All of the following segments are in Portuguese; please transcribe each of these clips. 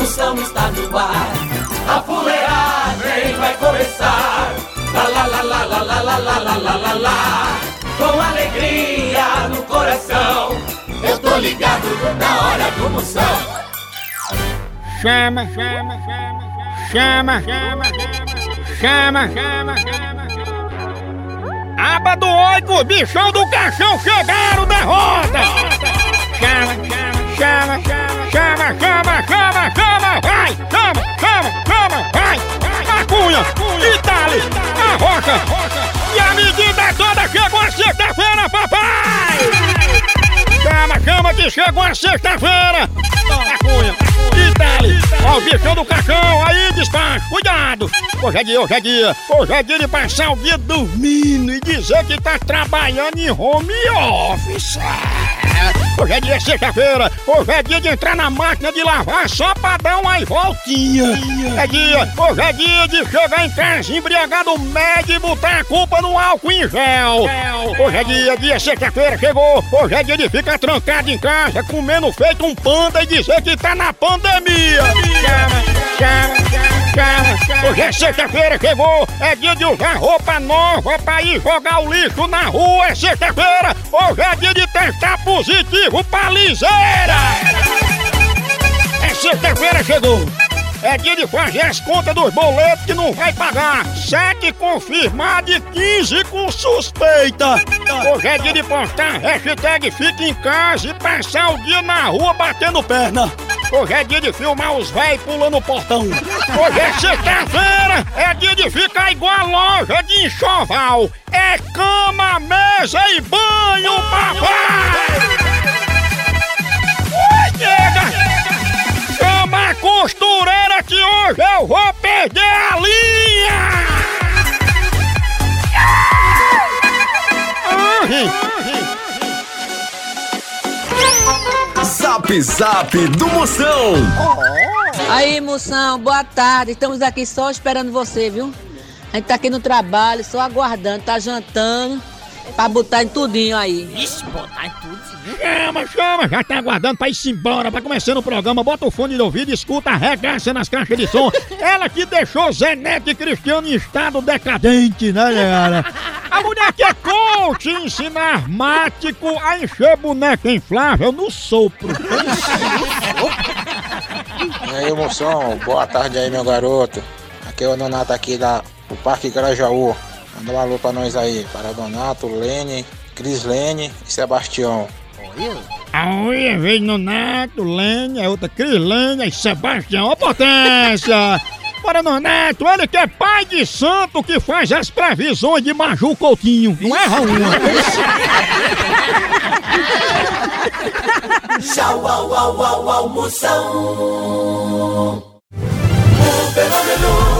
Moção está no ar. A fuleagem vai começar. Lá, lá, lá, lá, lá, lá, lá, lá, lá, lá, lá, lá. Com alegria no coração. Eu tô ligado na hora do Moção. Chama, chama, chama, chama, chama, chama, chama, chama. Aba do oito, bichão do caixão chegaram, derrota! Chama, chama, chama, chama, chama, chama, chama, vai! Chama, chama, chama, vai! Macunha, Itali, a rocha! E a medida toda chegou a sexta-feira, papai! Chama, chama que chegou a sexta-feira! Macunha, Itali, ó o bichão do caixão, aí despacho, cuidado! Hoje é dia, hoje é dia, hoje é dia de passar o dia dormindo e dizer que tá trabalhando em home office! Hoje é dia sexta-feira, hoje é dia de entrar na máquina de lavar só pra dar uma voltinha. É dia, hoje é dia de chegar em casa embriagado médio e botar a culpa no álcool em gel. Hoje é dia, dia sexta-feira chegou, hoje é dia de ficar trancado em casa, comendo feito um panda e dizer que tá na pandemia. Chama, chama, chama. Hoje é sexta-feira chegou, é dia de usar roupa nova pra ir jogar o lixo na rua, é sexta-feira, hoje é dia de testar positivo pra liseira. É sexta-feira chegou. É dia de fazer as contas dos boletos que não vai pagar. Sete confirmado e 15 com suspeita. Hoje é dia de postar hashtag fica em casa e passar o dia na rua batendo perna. Hoje é dia de filmar os véis pulando o portão. Hoje é sexta-feira, é dia de ficar igual loja de enxoval. É cama, mesa e banho, papai! Oi, nega! Chama a costureira que hoje eu vou perder a linha! Zap Zap do Moção. Aí, moção, boa tarde. Estamos aqui só esperando você, viu? A gente tá aqui no trabalho, só aguardando, tá jantando pra botar em tudinho aí. Ixi, botar em tudo. Chama, chama, já tá aguardando pra ir embora, pra começando o programa. Bota o fone de ouvido, escuta, arregaça nas caixas de som. Ela que deixou Zé Neto e Cristiano em estado decadente, né, galera? A mulher que é coach ensina armático a encher boneca inflável no sopro. E aí, moção, boa tarde aí, meu garoto. Aqui é o Nonato aqui da do Parque Grajaú. Manda um alô pra nós aí, para Donato, Lene, Cris Lene e Sebastião. Aí, vez no Neto, Lênia, outra Crislênia e Sebastião. Ô, potência! Bora, Nonato, ele que é pai de santo que faz as previsões de Maju Coutinho. Não erra uma. Tchau, au, au, au, au, Moção. O fenômeno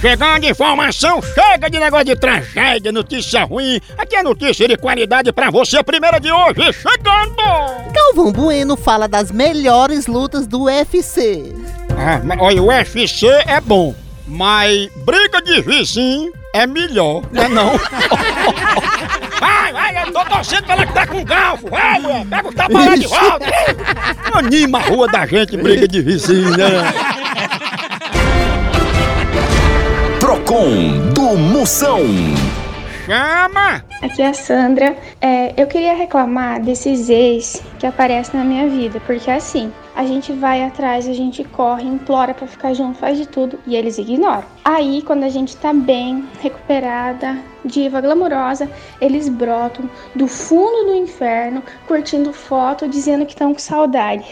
Chegando informação, chega de negócio de tragédia, notícia ruim. Aqui é notícia de qualidade pra você, primeira de hoje, chegando! Galvão Bueno fala das melhores lutas do UFC. Ah, mas, olha, o UFC é bom, mas briga de vizinho é melhor, não é não? Vai, vai, eu tô torcendo pra ela que tá com galfo. Vai, mulher, pega o tapa lá de volta. Anima a rua da gente, briga de vizinho, né? Procon do Moção. Chama! Aqui é a Sandra. É, eu queria reclamar desses ex que aparecem na minha vida, porque assim, a gente vai atrás, a gente corre, implora pra ficar junto, faz de tudo e eles ignoram. Aí, quando a gente tá bem, recuperada, diva, glamurosa, eles brotam do fundo do inferno, curtindo foto, dizendo que estão com saudade.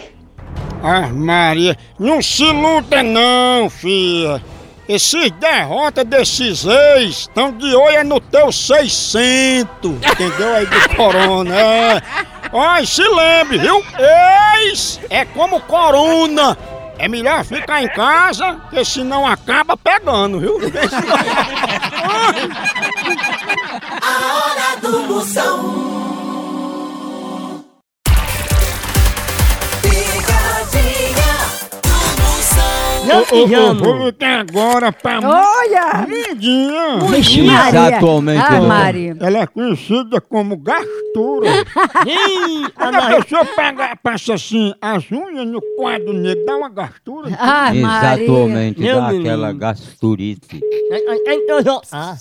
Ah, Maria, não se luta não, filha. Esses derrotas desses ex estão de olho é no teu 600, entendeu? Aí do corona, é. E se lembre, viu? Ex é como corona. É melhor ficar em casa, porque senão acaba pegando, viu? A hora do Moção. Eu vou agora pra Olha! Mundinha. Vixe, Maria. Exatamente, Ah, doutor. Maria. Ela é conhecida como gastura. Quando a pessoa pega, passa assim as unhas no quadro negro, dá uma gastura. Ah, Maria. Exatamente, Meu dá menino. aquela gasturite. Ah,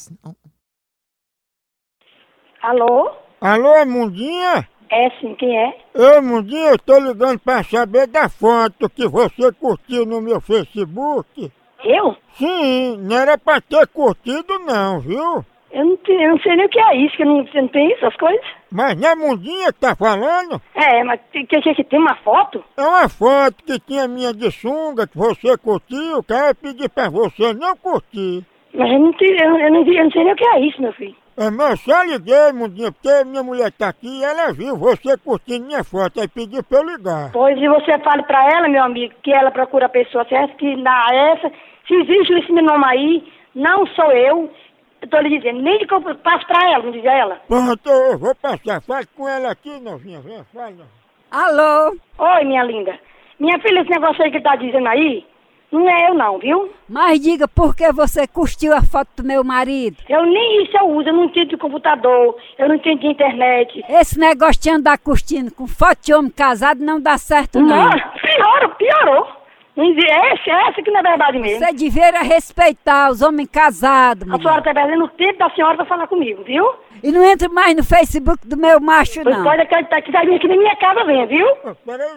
Alô? Alô, Mundinha? É sim, quem é? Ô, Mundinha, eu tô ligando pra saber da foto que você curtiu no meu Facebook. Eu? Sim, não era pra ter curtido não, viu? Eu não, te- eu não sei nem o que é isso, que eu não, você não tem essas coisas. Mas não é Mundinha que tá falando? É, mas que, que, que tem uma foto? É uma foto que tinha minha de sunga que você curtiu, que eu pedi pra você não curtir. Mas eu não, te, eu, eu não, vi- eu não sei nem o que é isso, meu filho. É, mas eu só liguei, Mundinha, porque minha mulher tá aqui e ela viu você curtindo minha foto, aí pediu pra eu ligar. Pois e você fale pra ela, meu amigo, que ela procura a pessoa certa, que na essa, se existe esse meu nome aí, não sou eu. Eu tô lhe dizendo, nem que eu passo pra ela, não diz ela. Pronto, eu vou passar, fale com ela aqui, novinha, vem, novinha. Alô? Oi, minha linda. Minha filha, esse negócio aí que tá dizendo aí, não é eu não, viu? Mas diga por que você curtiu a foto do meu marido? Eu nem isso eu uso, eu não entendo de computador, eu não entendo de internet. Esse negócio de andar curtindo com foto de homem casado não dá certo, não. Não, piorou, piorou. É essa, é essa que não é verdade mesmo. Você devia respeitar os homens casados, A senhora mulher. tá perdendo o tempo da senhora pra falar comigo, viu? E não entre mais no Facebook do meu macho, Pois não. pode acreditar que vai vir aqui na minha casa, vem, viu? Peraí,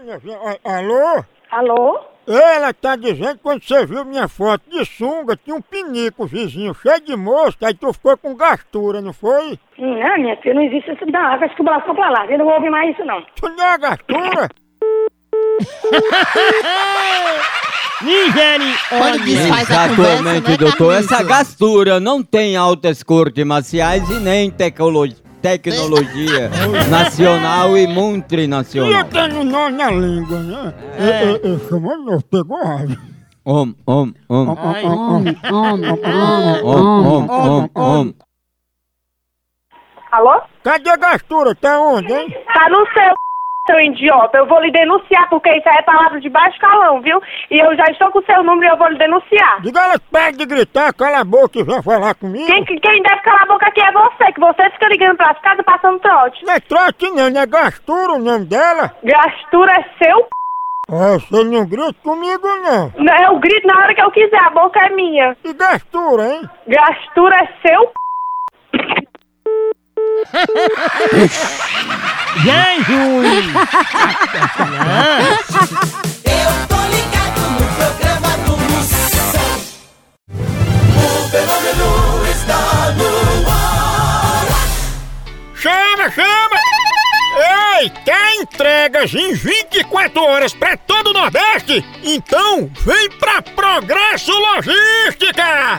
alô? Alô? Ela tá dizendo que quando você viu minha foto de sunga, tinha um pinico vizinho cheio de mosca, aí tu ficou com gastura, não foi? Não, minha filha, não existe isso. Não, vai se lá, pra lá. Eu não vou ouvir mais isso, não. Tu não é gastura? Quando desfaz a conversa, Exatamente, não é doutor. Essa gastura não tem altas cortes marciais e nem tecnologia, tecnologia nacional e E multinacional. eu tenho nó na língua, né? Eu, eu, eu chamo novo, pegou raiva. Om, om, om, om. Homem, homem, om, om, om. Alô? Cadê a gastura? Tá onde, hein? Tá no seu, seu idiota. Eu vou lhe denunciar, porque isso aí é palavra de baixo calão, viu? E eu já estou com o seu número e eu vou lhe denunciar. Diga ela pede de gritar, cala a boca e vem falar comigo. Quem, quem deve calar a boca aqui é você, que você fica ligando pras casas passando trote. Não é trote não, não é gastura o nome dela? Gastura é seu p... Ah, você não grita comigo não. Não, Eu grito na hora que eu quiser, a boca é minha. E gastura, hein? Gastura é seu p... Jesus! Eu tô ligado no programa do Moção. O fenômeno está no ar. Chama, chama! Ei, quer entregas em 24 horas pra todo o Nordeste? Então vem pra Progresso Logística!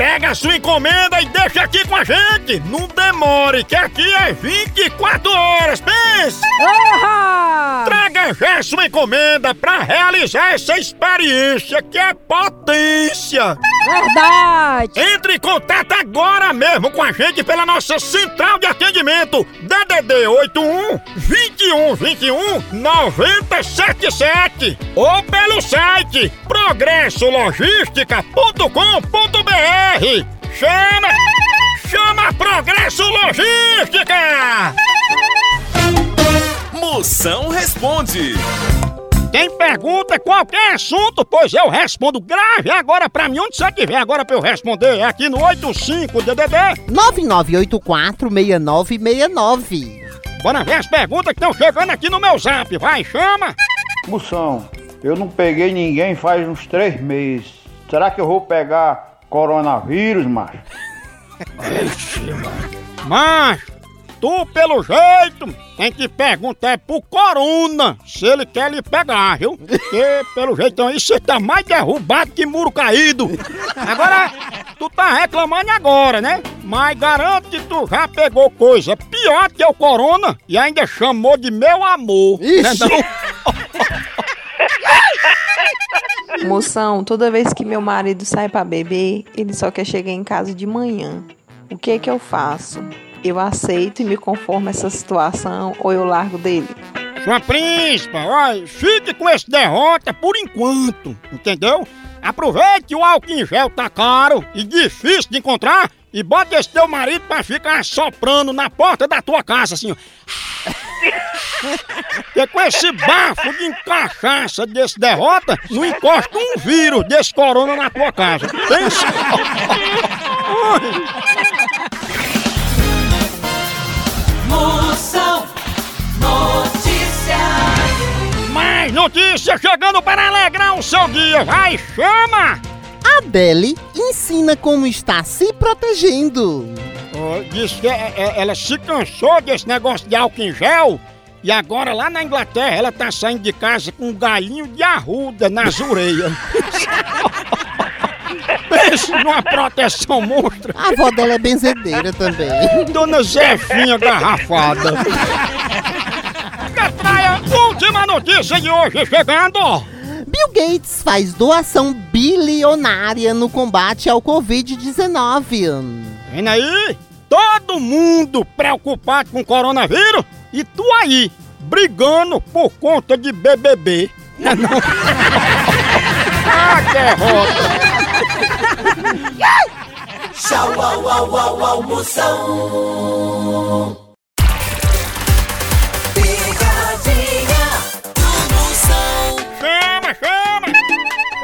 Pega a sua encomenda e deixa aqui com a gente. Não demore, que aqui é 24 horas. Pense! Ahá! Traga já sua encomenda para realizar essa experiência que é potência. Verdade! Entre em contato agora mesmo com a gente pela nossa central de atendimento DDD 81 21 21 977 ou pelo site progressologística.com.br. Chama! Chama Progresso Logística! Moção responde. Tem pergunta, qualquer assunto, pois eu respondo grave agora pra mim, onde você tiver agora pra eu responder, é aqui no 85 DDD. 99846969. Bora ver as perguntas que estão chegando aqui no meu zap, vai, chama! Moção, eu não peguei ninguém faz uns três meses. Será que eu vou pegar coronavírus, macho? Mas, tu pelo jeito tem que perguntar pro Corona se ele quer lhe pegar, viu? Porque pelo jeito aí você tá mais derrubado que muro caído. Agora, tu tá reclamando agora, né? Mas garanto que tu já pegou coisa pior que o Corona e ainda chamou de meu amor. Né, Moção, toda vez que meu marido sai pra beber, ele só quer chegar em casa de manhã. O que é que eu faço? Eu aceito e me conformo a essa situação ou eu largo dele? Sua príncipa, olha, fique com esse derrota por enquanto, entendeu? Aproveite o álcool em gel tá caro e difícil de encontrar e bota esse teu marido pra ficar soprando na porta da tua casa, assim, ó. Porque com esse bafo de cachaça desse derrota, não encosta um vírus desse corona na tua casa. Pensa. Moção Notícias. Mais notícias chegando para alegrar o seu dia. Vai, chama! Adele ensina como está se protegendo. Ó, Diz que é- é- ela se cansou desse negócio de álcool em gel e agora lá na Inglaterra ela tá saindo de casa com um galinho de arruda nas orelhas. Pense numa proteção monstra. A avó dela é benzedeira também. Dona Zefinha garrafada. Catraia, última notícia de hoje chegando. Bill Gates faz doação bilionária no combate ao Covid-19. Vem aí, todo mundo preocupado com o coronavírus e tu aí, brigando por conta de BBB. Não, é não. ah, derrota. Tchau, au, au, au, au, Moção. Picadinha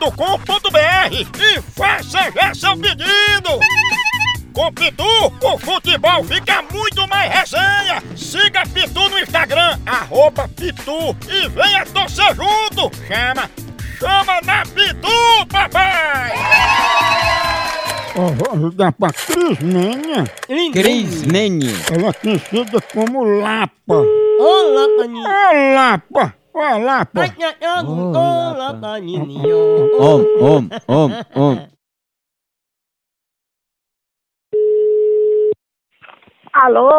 loja.pitu.com.br e faça já seu pedido. Com Pitu, o futebol fica muito mais resenha. Siga Pitu no Instagram, arroba Pitu e venha torcer junto. Chama, chama na Pitu, papai! Ó, vou ajudar pra Crismenha. Crismenha. Ela é conhecida como Lapa. Olá, paninho. Ô, Lapa! Ô, Lapa! Olá, paninho. Om, om, om, om. Alô?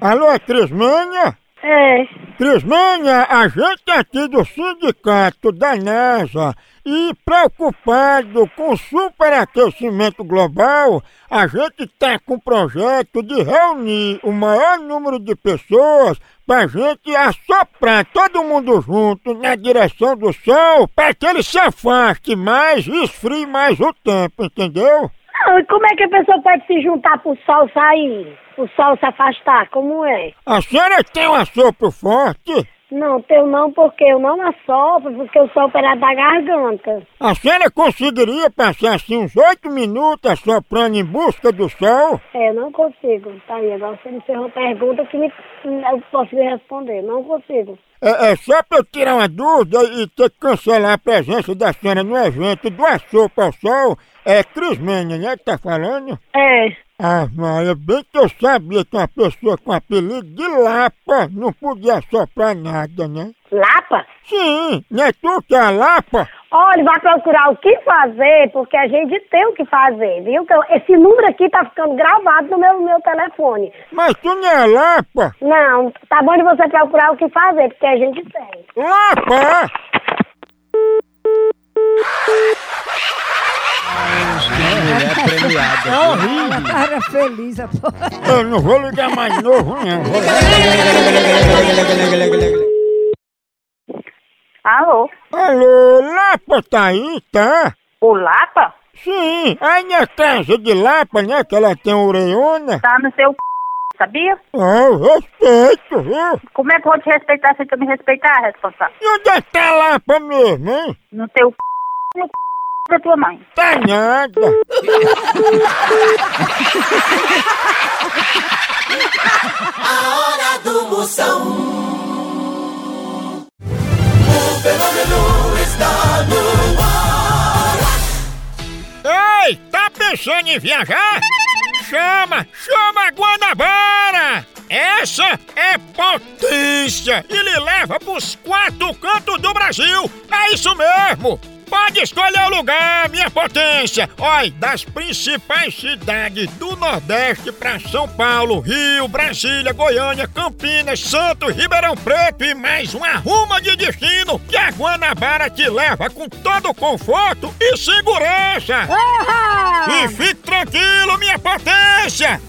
Alô, Crismenha? É. Crismênia, a gente aqui do sindicato da NASA e preocupado com o superaquecimento global, a gente está com o projeto de reunir o maior número de pessoas para gente assoprar todo mundo junto na direção do sol para que ele se afaste mais e esfrie mais o tempo, entendeu? Não, e como é que a pessoa pode se juntar pro sol sair? O sol se afastar, como é? A senhora tem um assopro forte? Não, teu não, porque eu não assopro, porque eu sou operada da garganta. A senhora conseguiria passar assim uns oito minutos assoprando em busca do sol? É, eu não consigo. Tá aí, agora você me fez uma pergunta que me, eu posso lhe responder. Não consigo. É, é só pra eu tirar uma dúvida e ter que cancelar a presença da senhora no evento do Assopro ao Sol. É Crismênia, né, que tá falando? É. Ah, Maria, bem que eu sabia que uma pessoa com apelido de Lapa não podia assoprar nada, né? Lapa? Sim, não é tu que é a Lapa? Olha, vai procurar o que fazer, porque a gente tem o que fazer, viu? Eu- esse número aqui tá ficando gravado no meu, meu telefone. Mas tu não é Lapa? Não, tá bom de você procurar o que fazer, porque a gente tem. Lapa! Mulher premiada. É horrível. Cara feliz, a porra. Eu não vou ligar mais novo, não. Alô? Alô, Lapa tá aí, tá? O Lapa? Sim, aí na casa de Lapa, né, que ela tem orelhona. Tá no seu c... sabia? Ah, eu respeito, viu? Como é que eu vou te respeitar sem tu me respeitar, responsável? E onde é que tá Lapa mesmo, hein? No teu c... no c... da tua mãe. Tá nada. A hora do Moção. Ei, tá pensando em viajar? Chama, chama a Guanabara! Essa é potência e lhe leva pros quatro cantos do Brasil! É isso mesmo! Pode escolher o lugar, minha potência! Olha, das principais cidades do Nordeste pra São Paulo, Rio, Brasília, Goiânia, Campinas, Santos, Ribeirão Preto e mais uma ruma de destino que a Guanabara te leva com todo o conforto e segurança! E fique tranquilo, minha potência!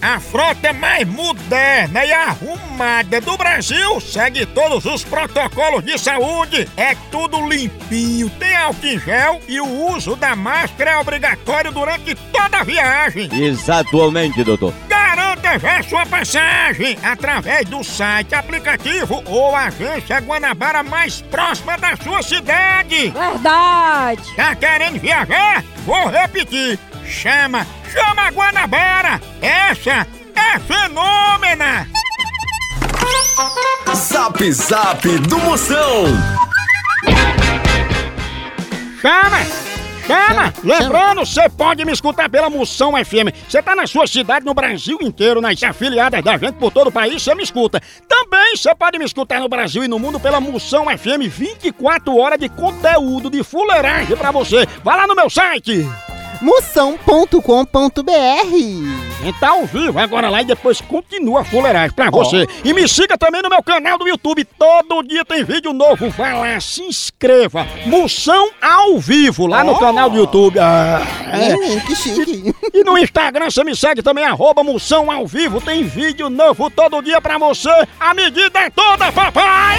A frota mais moderna e arrumada do Brasil segue todos os protocolos de saúde. É tudo limpinho, tem álcool em gel e o uso da máscara é obrigatório durante toda a viagem. Exatamente, doutor. Garanta já sua passagem através do site, aplicativo ou agência Guanabara mais próxima da sua cidade. Verdade! Tá querendo viajar? Vou repetir. Chama, chama a Guanabara. Essa é fenômena. Zap Zap do Moção. Chama! Chama! Lembrando, você pode me escutar pela Moção FM. Você tá na sua cidade, no Brasil inteiro, nas afiliadas da gente por todo o país, você me escuta. Também você pode me escutar no Brasil e no mundo pela Moção FM 24 horas de conteúdo de fuleiragem pra você. Vai lá no meu site. Moção.com.br tá ao vivo agora lá e depois continua a fuleiragem pra você. E me siga também no meu canal do YouTube. Todo dia tem vídeo novo. Vai lá, se inscreva. Moção ao vivo lá no canal do YouTube. Ah, é. Hum, que chique. E no Instagram você me segue também, arroba Moção ao vivo. Tem vídeo novo todo dia pra você. A medida é toda, papai!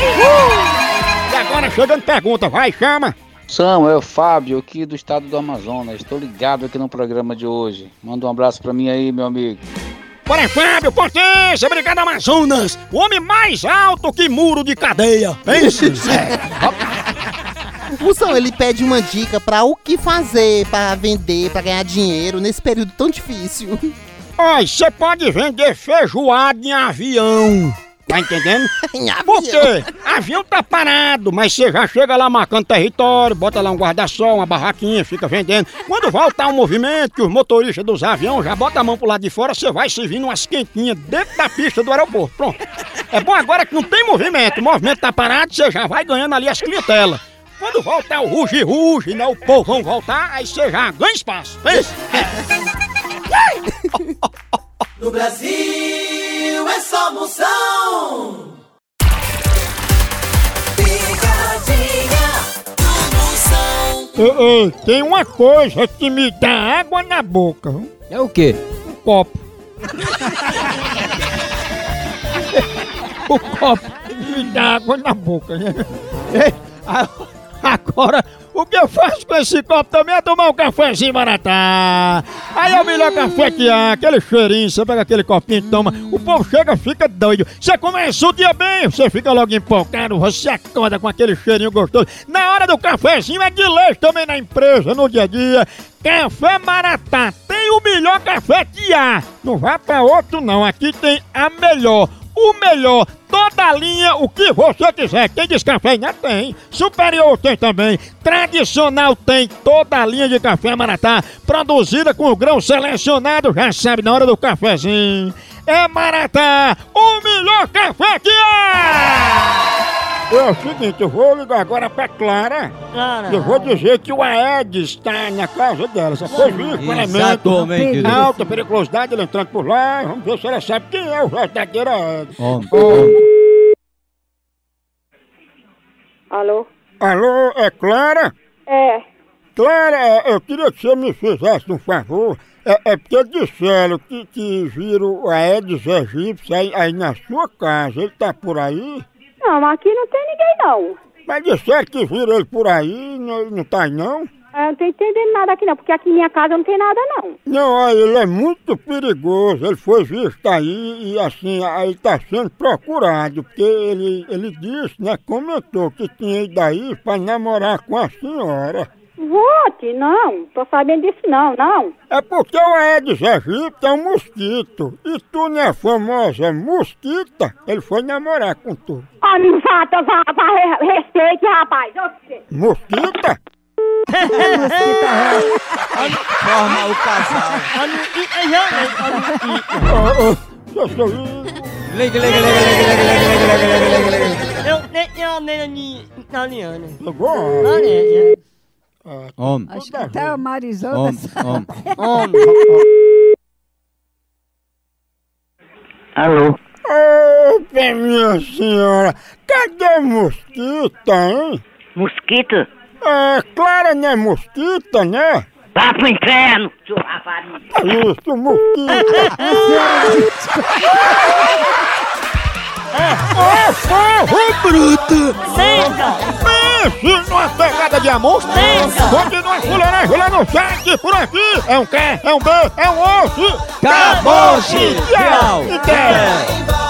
E agora chegando pergunta, vai, chama. São, é o Fábio aqui do estado do Amazonas. Estou ligado aqui no programa de hoje. Manda um abraço pra mim aí, meu amigo. Bora, Fábio, potência, obrigado Amazonas. O homem mais alto que muro de cadeia. Pense, Zé. Moção, ele pede uma dica pra o que fazer pra vender, pra ganhar dinheiro nesse período tão difícil. Olha, você pode vender feijoada em avião. Tá entendendo? Por quê? Avião tá parado, mas você já chega lá marcando território, bota lá um guarda-sol, uma barraquinha, fica vendendo. Quando voltar o movimento, que os motoristas dos aviões já botam a mão pro lado de fora, você vai servindo umas quentinhas dentro da pista do aeroporto. Pronto. É bom agora que não tem movimento. O movimento tá parado, você já vai ganhando ali as clientelas. Quando voltar o ruge-ruge, né? O povo vão voltar, aí você já ganha espaço. Pensa. No Brasil é só moção. Picadinha do moção. Ei, ei, tem uma coisa que me dá água na boca. Hein? É o quê? Um copo. o copo me dá água na boca. Né? Ei, agora o que eu faço com esse copo também é tomar um cafezinho maratá. Aí é o melhor café que há, aquele cheirinho, você pega aquele copinho e toma. O povo chega, fica doido. Você começa o dia bem, você fica logo empolgado, você acorda com aquele cheirinho gostoso. Na hora do cafezinho é de leite também na empresa, no dia a dia. Café Maratá tem o melhor café que há. Não vá pra outro não, aqui tem a melhor. O melhor, toda a linha, o que você quiser. Quem ainda tem. Superior tem também. Tradicional tem toda a linha de café Maratá. Produzida com o grão selecionado, já sabe, na hora do cafezinho. É Maratá, o melhor café que há! É o seguinte, eu vou ligar agora pra Clara. Clara. Eu vou dizer que o Aedes está na casa dela. Essa coisa com elemento. Exatamente. Alta periculosidade, ele entrando por lá. Vamos ver se ela sabe quem é o verdadeiro Aedes. Homem, Alô? Alô, é Clara? É. Clara, eu queria que você me fizesse um favor. É, é porque disseram que, que viram o Aedes aegypti aí, aí na sua casa. Ele tá por aí? Não, aqui não tem ninguém não. Mas disseram que viram ele por aí, não, não tá aí não? Eu não tô entendendo nada aqui não, porque aqui em minha casa não tem nada não. Não, olha, ele é muito perigoso. Ele foi visto aí e assim, aí tá sendo procurado, porque ele, ele disse, né, comentou que tinha ido aí pra namorar com a senhora. Vote, não. Tô sabendo disso não, não. É porque o Aedes aegypti é um mosquito. E tu não é famosa mosquita? Ele foi namorar com tu. Ah, me vá, re- respeite, rapaz. Mosquita? Forma o casal. Eu. Liga, liga, liga, liga, liga, liga, liga, liga, liga, liga. Eu tenho uma menina italiana. Chegou? É. Homem, Acho que até a Marisol homem, homem. Homem. Alô? Opa, minha senhora, cadê mosquita, hein? Mosquito? É, Clara não é mosquita, né? Vá pro inferno, seu rapaz. Isso, mosquita. Ô, porro bruto! Senta! Pense numa pegada de amor! Continua fuleiragem lá no chat, por aqui! É um K, é um B, é um osso! Acabou-se! Tchau! Tchau.